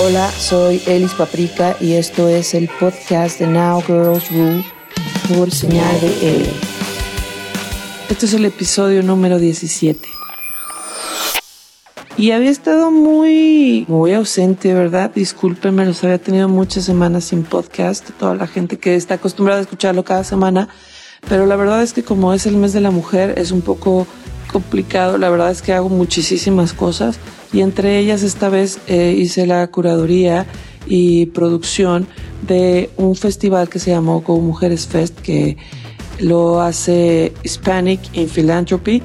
Hola, soy Elis Paprika y esto es el podcast de Now Girls Rule por señal de L. Este es el episodio número 17. Y había estado muy, muy ausente, ¿verdad? Discúlpenme, los había tenido muchas semanas sin podcast. Toda la gente que está acostumbrada a escucharlo cada semana. Pero la verdad es que como es el mes de la mujer, es un poco complicado. La verdad es que hago muchísimas cosas y entre ellas esta vez eh, hice la curaduría y producción de un festival que se llamó Go Mujeres Fest que lo hace Hispanic in Philanthropy.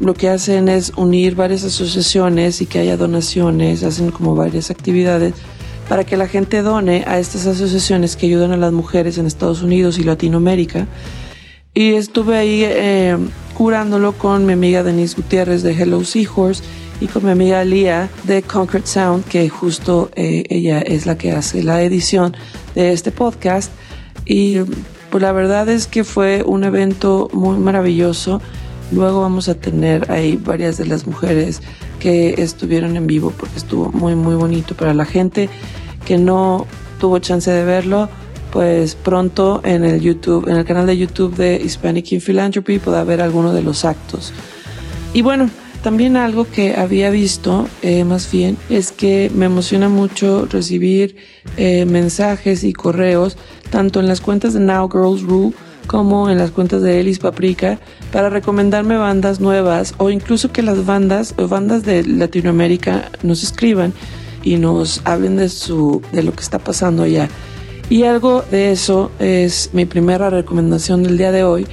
Lo que hacen es unir varias asociaciones y que haya donaciones, hacen como varias actividades para que la gente done a estas asociaciones que ayudan a las mujeres en Estados Unidos y Latinoamérica. Y estuve ahí eh, curándolo con mi amiga Denise Gutiérrez de Hello Seahorse y con mi amiga Lia de Concrete Sound, que justo eh, ella es la que hace la edición de este podcast. Y pues la verdad es que fue un evento muy maravilloso. Luego vamos a tener ahí varias de las mujeres que estuvieron en vivo porque estuvo muy muy bonito para la gente que no tuvo chance de verlo. Pues pronto en el YouTube, en el canal de YouTube de Hispanic in Philanthropy podrá ver alguno de los actos. Y bueno, también algo que había visto, eh, más bien, es que me emociona mucho recibir eh, mensajes y correos, tanto en las cuentas de Now Girls Rule como en las cuentas de Elis Paprika, para recomendarme bandas nuevas o incluso que las bandas bandas de Latinoamérica nos escriban y nos hablen de su de lo que está pasando allá. Y algo de eso es mi primera recomendación del día de hoy.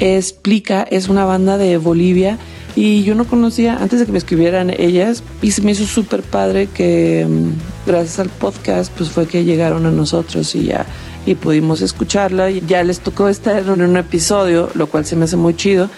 Es Plica, es una banda de Bolivia y yo no conocía, antes de que me escribieran ellas, y se me hizo súper padre que mm, gracias al podcast, pues fue que llegaron a nosotros y ya y pudimos escucharla y ya les tocó estar en un episodio, lo cual se me hace muy chido.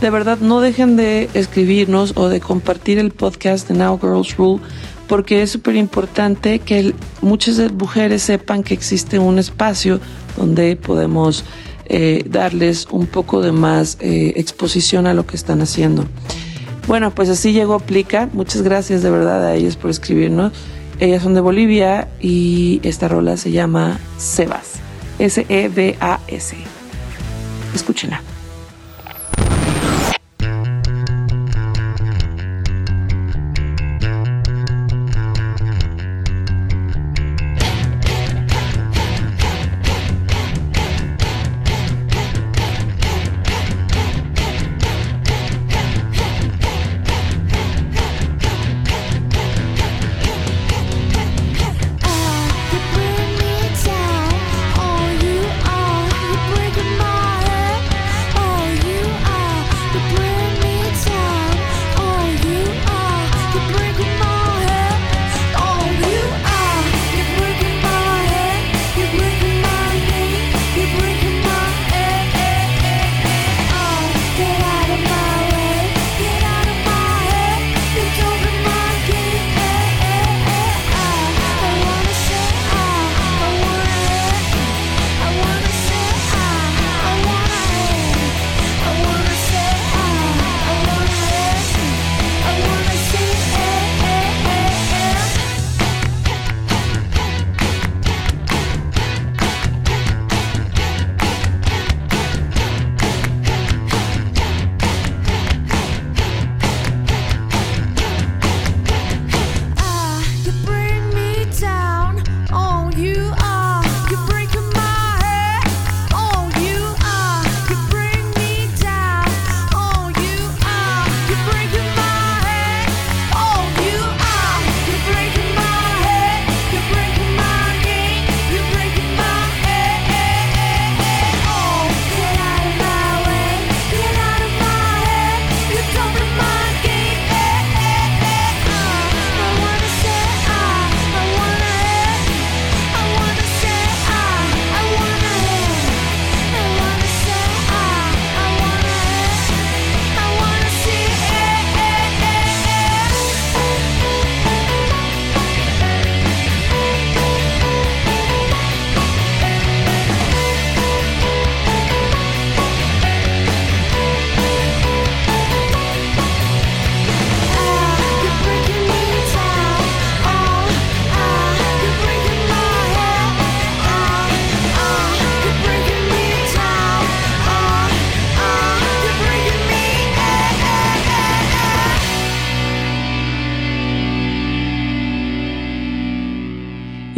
De verdad, no dejen de escribirnos o de compartir el podcast de Now Girls Rule porque es súper importante que muchas mujeres sepan que existe un espacio donde podemos eh, darles un poco de más eh, exposición a lo que están haciendo. Bueno, pues así llegó Plica. Muchas gracias de verdad a ellas por escribirnos. Ellas son de Bolivia y esta rola se llama Sebas. S-E-B-A-S. Escúchenla.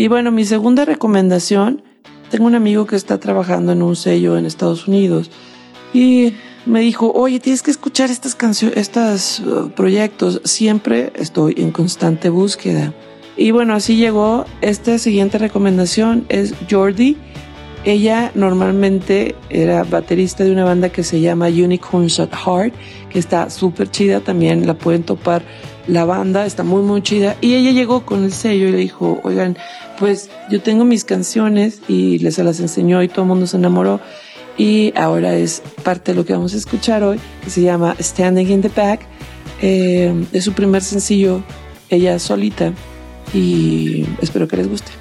Y bueno, mi segunda recomendación, tengo un amigo que está trabajando en un sello en Estados Unidos y me dijo, oye, tienes que escuchar estas canciones, estos uh, proyectos. Siempre estoy en constante búsqueda. Y bueno, así llegó. Esta siguiente recomendación es Jordi. Ella normalmente era baterista de una banda que se llama Unicorns at Heart, que está súper chida. También la pueden topar. La banda está muy, muy chida. Y ella llegó con el sello y le dijo, oigan, pues yo tengo mis canciones y les las enseñó y todo el mundo se enamoró y ahora es parte de lo que vamos a escuchar hoy, que se llama Standing in the Back. Eh, es su primer sencillo, ella solita, y espero que les guste.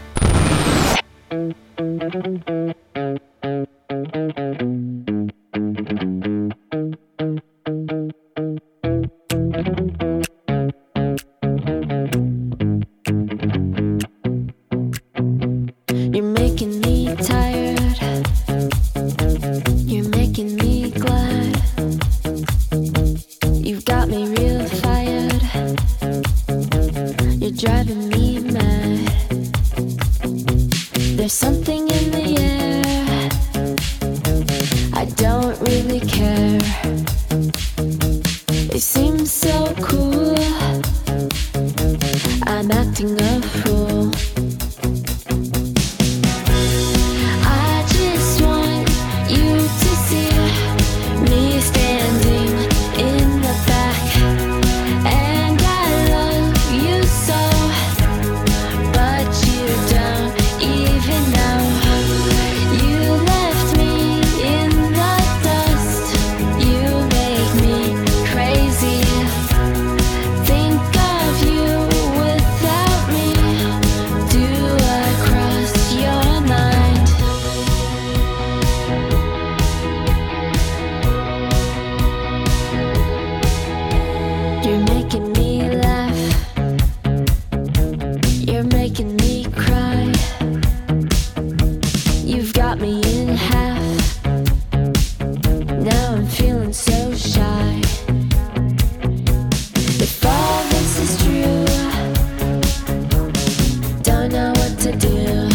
Y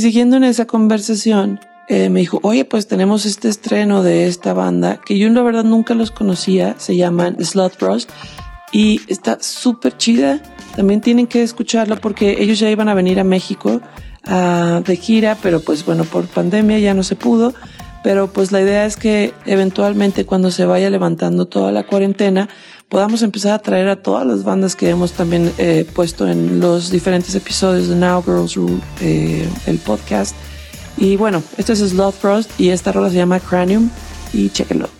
siguiendo en esa conversación, eh, me dijo, oye, pues tenemos este estreno de esta banda, que yo la verdad nunca los conocía, se llaman Slot Bros, y está súper chida. También tienen que escucharla porque ellos ya iban a venir a México uh, de gira, pero pues bueno, por pandemia ya no se pudo. Pero pues la idea es que eventualmente cuando se vaya levantando toda la cuarentena, podamos empezar a traer a todas las bandas que hemos también eh, puesto en los diferentes episodios de Now Girls Rule, eh, el podcast. Y bueno, esto es Sloth Frost y esta rola se llama Cranium y chequenlo.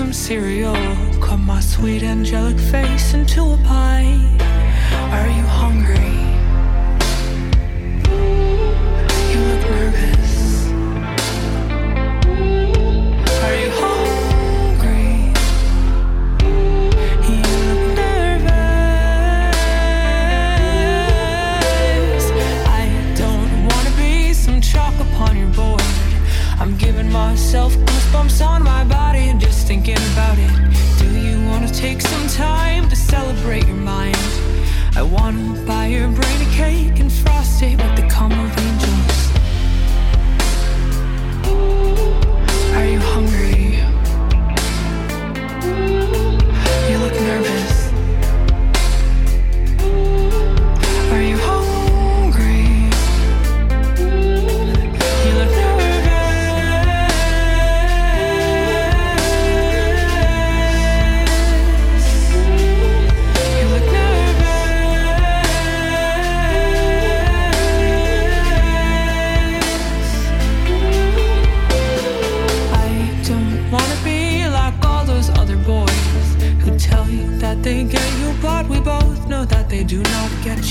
Some cereal. From my sweet angelic face into a pie. Are you hungry? Myself goosebumps on my body just thinking about it. Do you wanna take some time to celebrate your mind? I wanna buy your brain a cake and frost it with the cum of angels. Are you hungry?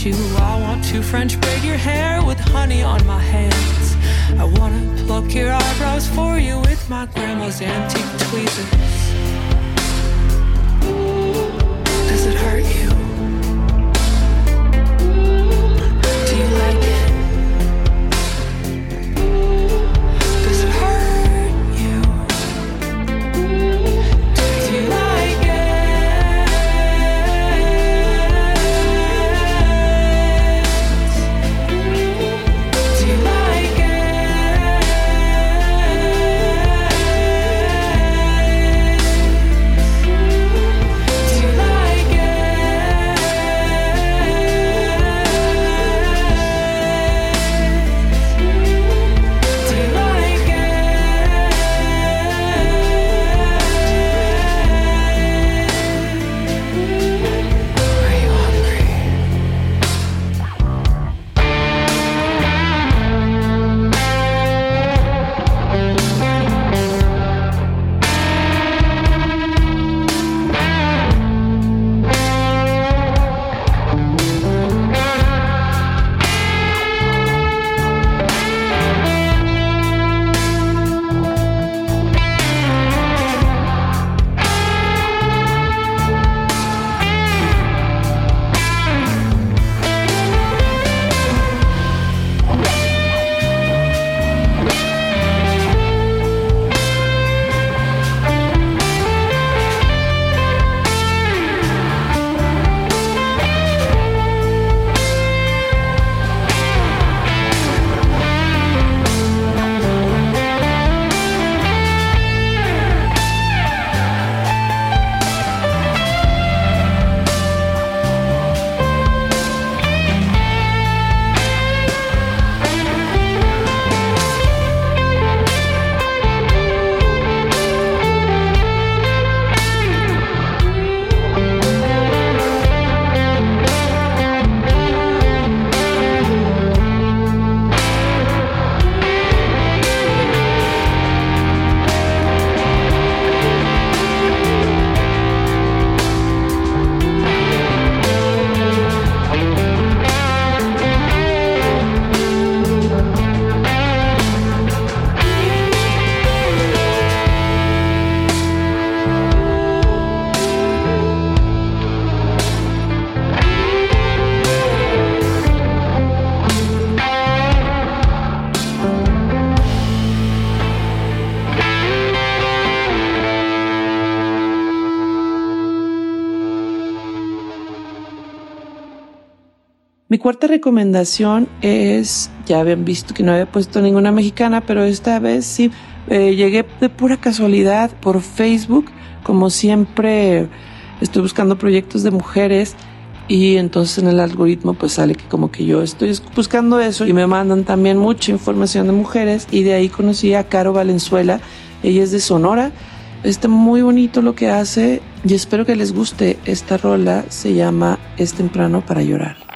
You. I want to French braid your hair with honey on my hands. I wanna pluck your eyebrows for you with my grandma's antique tweezers. Mi cuarta recomendación es, ya habían visto que no había puesto ninguna mexicana, pero esta vez sí, eh, llegué de pura casualidad por Facebook, como siempre estoy buscando proyectos de mujeres y entonces en el algoritmo pues sale que como que yo estoy buscando eso y me mandan también mucha información de mujeres y de ahí conocí a Caro Valenzuela, ella es de Sonora, está muy bonito lo que hace y espero que les guste, esta rola se llama Es temprano para llorar.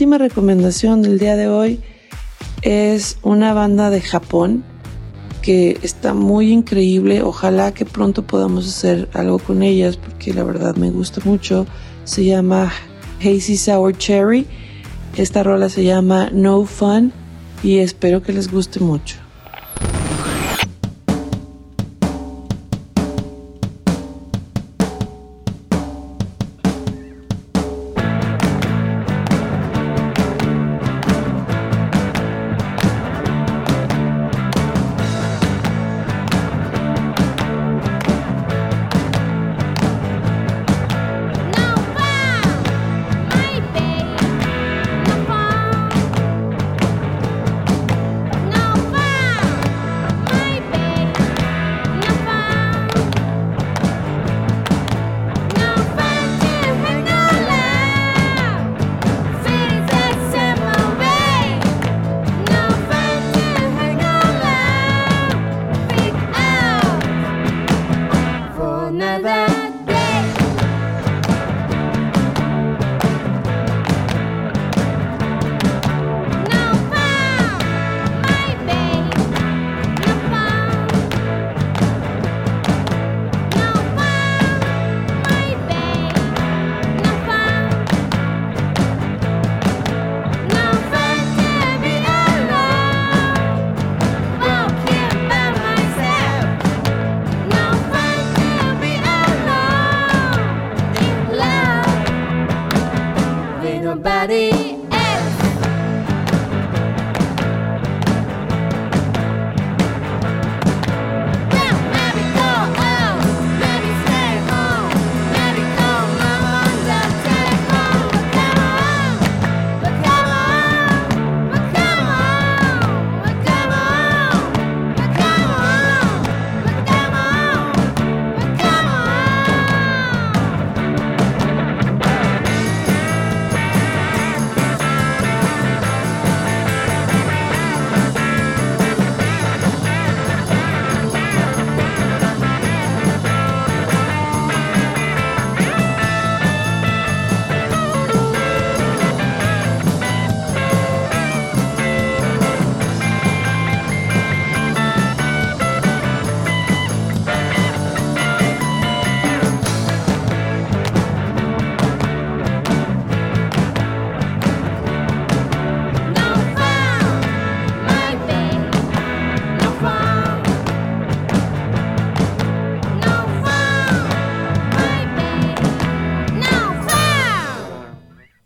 última recomendación del día de hoy es una banda de Japón que está muy increíble. Ojalá que pronto podamos hacer algo con ellas porque la verdad me gusta mucho. Se llama Hazy Sour Cherry. Esta rola se llama No Fun y espero que les guste mucho.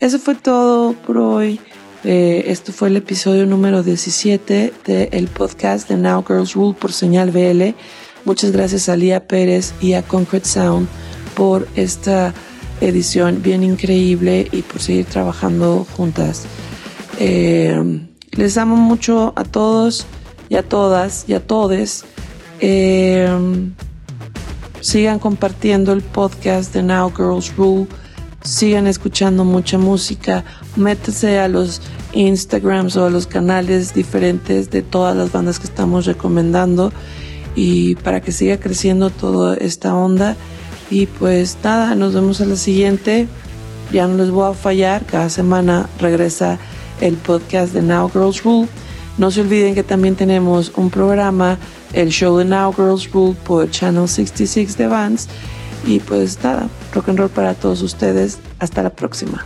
Eso fue todo por hoy. Eh, esto fue el episodio número 17 del podcast de Now Girls Rule por Señal BL. Muchas gracias a Lía Pérez y a Concrete Sound por esta edición bien increíble y por seguir trabajando juntas. Eh, les amo mucho a todos y a todas y a todes. Eh, sigan compartiendo el podcast de Now Girls Rule. Sigan escuchando mucha música. Métese a los Instagrams o a los canales diferentes de todas las bandas que estamos recomendando y para que siga creciendo toda esta onda. Y pues nada, nos vemos a la siguiente. Ya no les voy a fallar. Cada semana regresa el podcast de Now Girls Rule. No se olviden que también tenemos un programa, el show de Now Girls Rule por Channel 66 de Vans. Y pues nada, rock and roll para todos ustedes. Hasta la próxima.